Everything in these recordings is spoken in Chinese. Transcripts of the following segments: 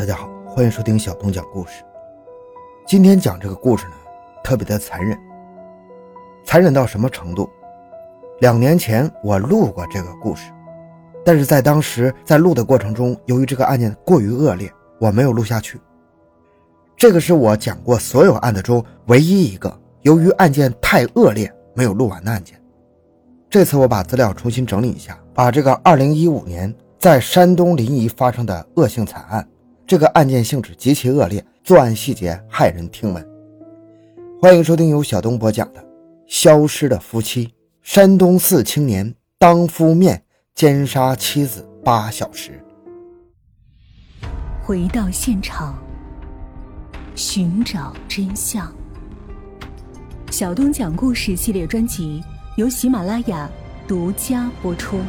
大家好，欢迎收听小东讲故事。今天讲这个故事呢，特别的残忍，残忍到什么程度？两年前我录过这个故事，但是在当时在录的过程中，由于这个案件过于恶劣，我没有录下去。这个是我讲过所有案子中唯一一个由于案件太恶劣没有录完的案件。这次我把资料重新整理一下，把这个2015年在山东临沂发生的恶性惨案，这个案件性质极其恶劣，作案细节骇人听闻。欢迎收听由小东播讲的《消失的夫妻》。山东四青年当夫面奸杀妻子八小时。回到现场，寻找真相。小东讲故事系列专辑由喜马拉雅独家播出。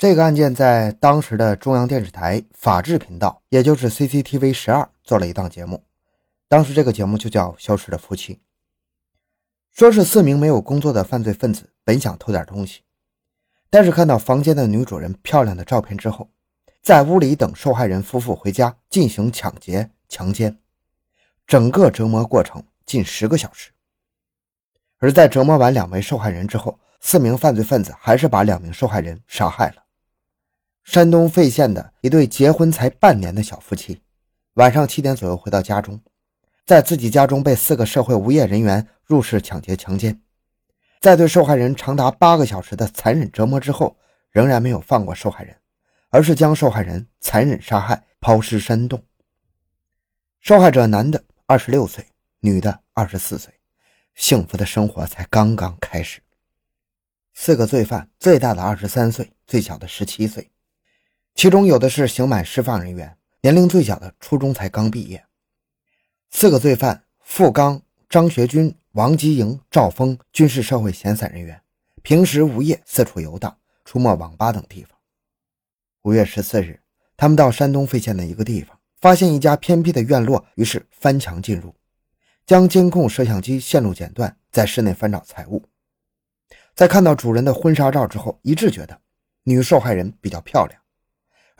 这个案件在当时的中央电视台法制频道，也就是 CCTV 十二做了一档节目，当时这个节目就叫《消失的夫妻》。说是四名没有工作的犯罪分子本想偷点东西，但是看到房间的女主人漂亮的照片之后，在屋里等受害人夫妇回家进行抢劫、强奸，整个折磨过程近十个小时。而在折磨完两位受害人之后，四名犯罪分子还是把两名受害人杀害了。山东费县的一对结婚才半年的小夫妻，晚上七点左右回到家中。在自己家中被四个社会无业人员入室抢劫、强奸，在对受害人长达八个小时的残忍折磨之后，仍然没有放过受害人，而是将受害人残忍杀害、抛尸山洞。受害者男的二十六岁，女的二十四岁，幸福的生活才刚刚开始。四个罪犯，最大的二十三岁，最小的十七岁，其中有的是刑满释放人员，年龄最小的初中才刚毕业。四个罪犯：付刚、张学军、王吉营、赵峰，均是社会闲散人员，平时无业，四处游荡，出没网吧等地方。五月十四日，他们到山东费县的一个地方，发现一家偏僻的院落，于是翻墙进入，将监控摄像机线路剪断，在室内翻找财物。在看到主人的婚纱照之后，一致觉得女受害人比较漂亮，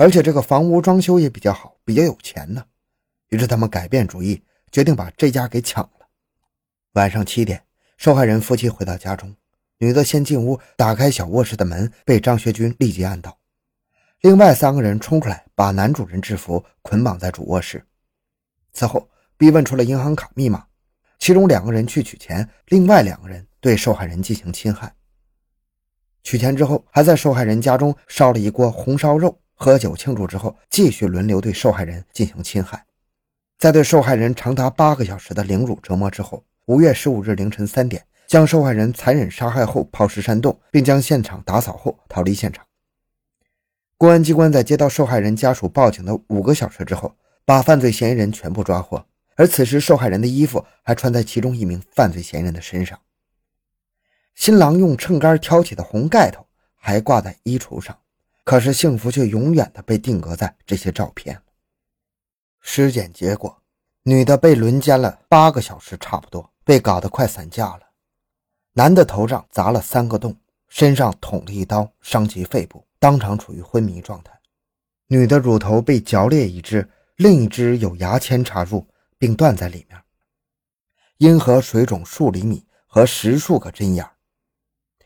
而且这个房屋装修也比较好，比较有钱呢。于是他们改变主意。决定把这家给抢了。晚上七点，受害人夫妻回到家中，女的先进屋，打开小卧室的门，被张学军立即按倒。另外三个人冲出来，把男主人制服，捆绑在主卧室。此后逼问出了银行卡密码，其中两个人去取钱，另外两个人对受害人进行侵害。取钱之后，还在受害人家中烧了一锅红烧肉，喝酒庆祝之后，继续轮流对受害人进行侵害。在对受害人长达八个小时的凌辱折磨之后，五月十五日凌晨三点，将受害人残忍杀害后抛尸山洞，并将现场打扫后逃离现场。公安机关在接到受害人家属报警的五个小时之后，把犯罪嫌疑人全部抓获，而此时受害人的衣服还穿在其中一名犯罪嫌疑人的身上。新郎用秤杆挑起的红盖头还挂在衣橱上，可是幸福却永远的被定格在这些照片。尸检结果，女的被轮奸了八个小时，差不多被搞得快散架了。男的头上砸了三个洞，身上捅了一刀，伤及肺部，当场处于昏迷状态。女的乳头被嚼裂一只，另一只有牙签插入并断在里面。阴核水肿数厘米和十数个针眼。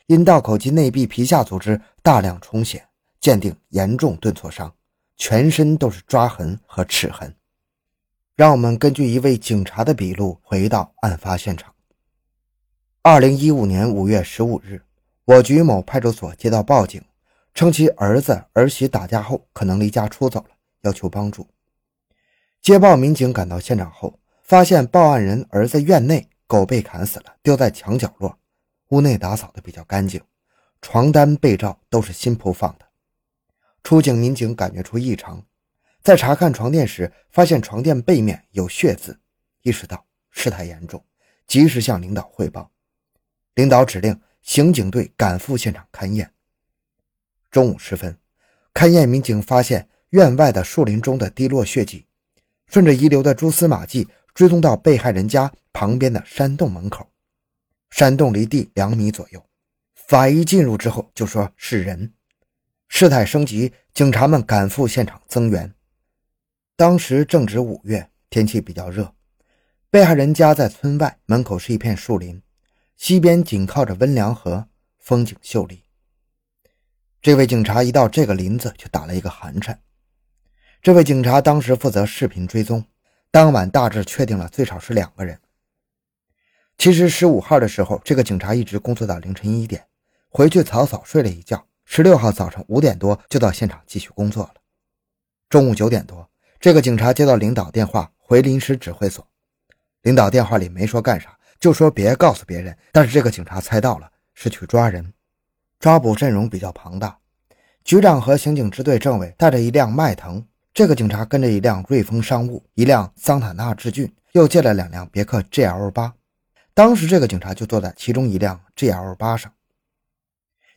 阴道口及内壁皮下组织大量充血，鉴定严重钝挫伤，全身都是抓痕和齿痕。让我们根据一位警察的笔录回到案发现场。二零一五年五月十五日，我局某派出所接到报警，称其儿子儿媳打架后可能离家出走了，要求帮助。接报民警赶到现场后，发现报案人儿子院内狗被砍死了，丢在墙角落，屋内打扫的比较干净，床单被罩都是新铺放的。出警民警感觉出异常。在查看床垫时，发现床垫背面有血渍，意识到事态严重，及时向领导汇报。领导指令刑警队赶赴现场勘验。中午时分，勘验民警发现院外的树林中的滴落血迹，顺着遗留的蛛丝马迹追踪到被害人家旁边的山洞门口。山洞离地两米左右，法医进入之后就说是人。事态升级，警察们赶赴现场增援。当时正值五月，天气比较热。被害人家在村外，门口是一片树林，西边紧靠着温良河，风景秀丽。这位警察一到这个林子，就打了一个寒颤。这位警察当时负责视频追踪，当晚大致确定了最少是两个人。其实十五号的时候，这个警察一直工作到凌晨一点，回去草草睡了一觉。十六号早上五点多就到现场继续工作了。中午九点多。这个警察接到领导电话，回临时指挥所。领导电话里没说干啥，就说别告诉别人。但是这个警察猜到了，是去抓人。抓捕阵容比较庞大，局长和刑警支队政委带着一辆迈腾，这个警察跟着一辆瑞风商务，一辆桑塔纳致俊，又借了两辆别克 GL 八。当时这个警察就坐在其中一辆 GL 八上。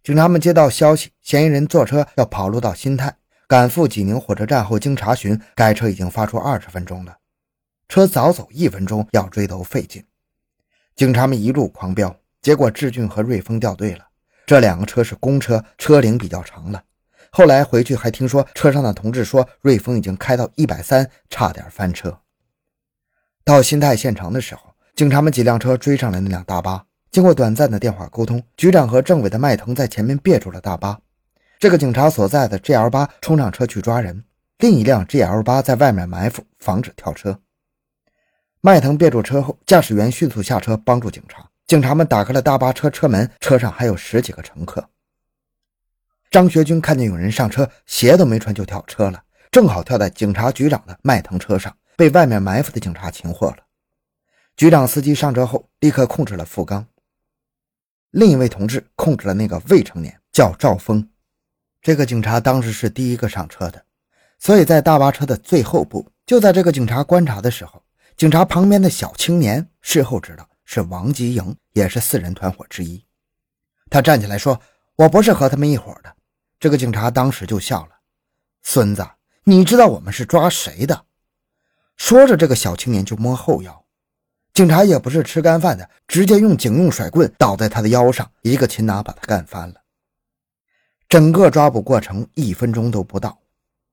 警察们接到消息，嫌疑人坐车要跑路到新泰。赶赴济宁火车站后，经查询，该车已经发出二十分钟了。车早走一分钟，要追都费劲。警察们一路狂飙，结果志俊和瑞丰掉队了。这两个车是公车，车龄比较长了。后来回去还听说，车上的同志说，瑞丰已经开到一百三，差点翻车。到新泰县城的时候，警察们几辆车追上了那辆大巴。经过短暂的电话沟通，局长和政委的迈腾在前面别住了大巴。这个警察所在的 GL 八冲上车去抓人，另一辆 GL 八在外面埋伏，防止跳车。迈腾别住车后，驾驶员迅速下车帮助警察。警察们打开了大巴车车门，车上还有十几个乘客。张学军看见有人上车，鞋都没穿就跳车了，正好跳在警察局长的迈腾车上，被外面埋伏的警察擒获了。局长司机上车后，立刻控制了富刚。另一位同志控制了那个未成年，叫赵峰。这个警察当时是第一个上车的，所以在大巴车的最后部。就在这个警察观察的时候，警察旁边的小青年事后知道是王吉营，也是四人团伙之一。他站起来说：“我不是和他们一伙的。”这个警察当时就笑了：“孙子，你知道我们是抓谁的？”说着，这个小青年就摸后腰。警察也不是吃干饭的，直接用警用甩棍倒在他的腰上，一个擒拿把他干翻了。整个抓捕过程一分钟都不到，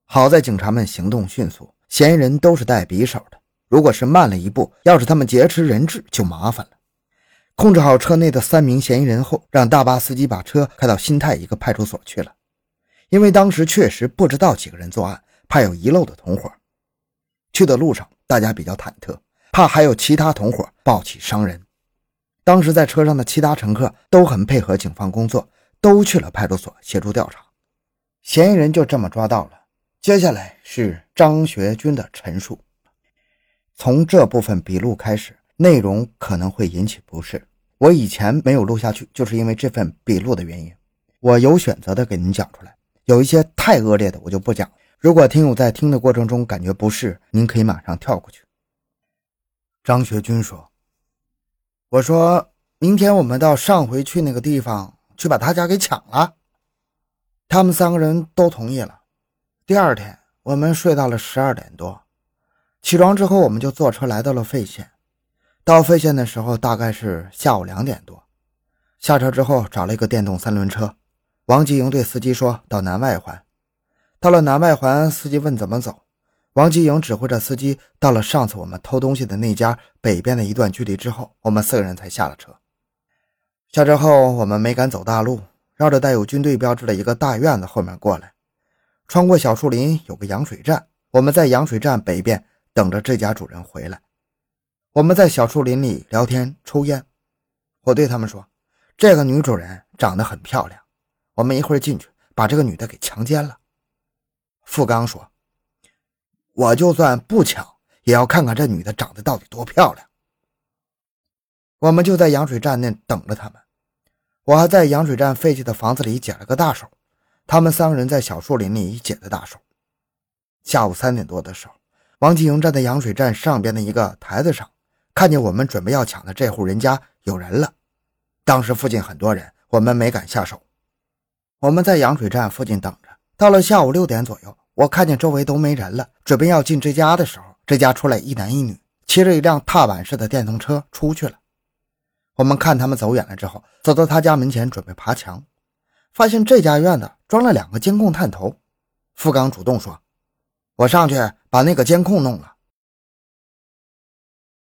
好在警察们行动迅速，嫌疑人都是带匕首的。如果是慢了一步，要是他们劫持人质就麻烦了。控制好车内的三名嫌疑人后，让大巴司机把车开到新泰一个派出所去了。因为当时确实不知道几个人作案，怕有遗漏的同伙。去的路上，大家比较忐忑，怕还有其他同伙抱起伤人。当时在车上的其他乘客都很配合警方工作。都去了派出所协助调查，嫌疑人就这么抓到了。接下来是张学军的陈述。从这部分笔录开始，内容可能会引起不适。我以前没有录下去，就是因为这份笔录的原因。我有选择的给您讲出来，有一些太恶劣的我就不讲。如果听友在听的过程中感觉不适，您可以马上跳过去。张学军说：“我说明天我们到上回去那个地方。”去把他家给抢了，他们三个人都同意了。第二天，我们睡到了十二点多，起床之后，我们就坐车来到了费县。到费县的时候，大概是下午两点多。下车之后，找了一个电动三轮车。王吉营对司机说到南外环。到了南外环，司机问怎么走。王吉营指挥着司机到了上次我们偷东西的那家北边的一段距离之后，我们四个人才下了车。下车后，我们没敢走大路，绕着带有军队标志的一个大院子后面过来，穿过小树林，有个羊水站。我们在羊水站北边等着这家主人回来。我们在小树林里聊天抽烟。我对他们说：“这个女主人长得很漂亮，我们一会儿进去把这个女的给强奸了。”富刚说：“我就算不抢，也要看看这女的长得到底多漂亮。”我们就在羊水站那等着他们。我还在羊水站废弃的房子里解了个大手，他们三个人在小树林里解的大手。下午三点多的时候，王继营站在羊水站上边的一个台子上，看见我们准备要抢的这户人家有人了。当时附近很多人，我们没敢下手。我们在羊水站附近等着，到了下午六点左右，我看见周围都没人了，准备要进这家的时候，这家出来一男一女，骑着一辆踏板式的电动车出去了。我们看他们走远了之后，走到他家门前准备爬墙，发现这家院子装了两个监控探头。付刚主动说：“我上去把那个监控弄了。”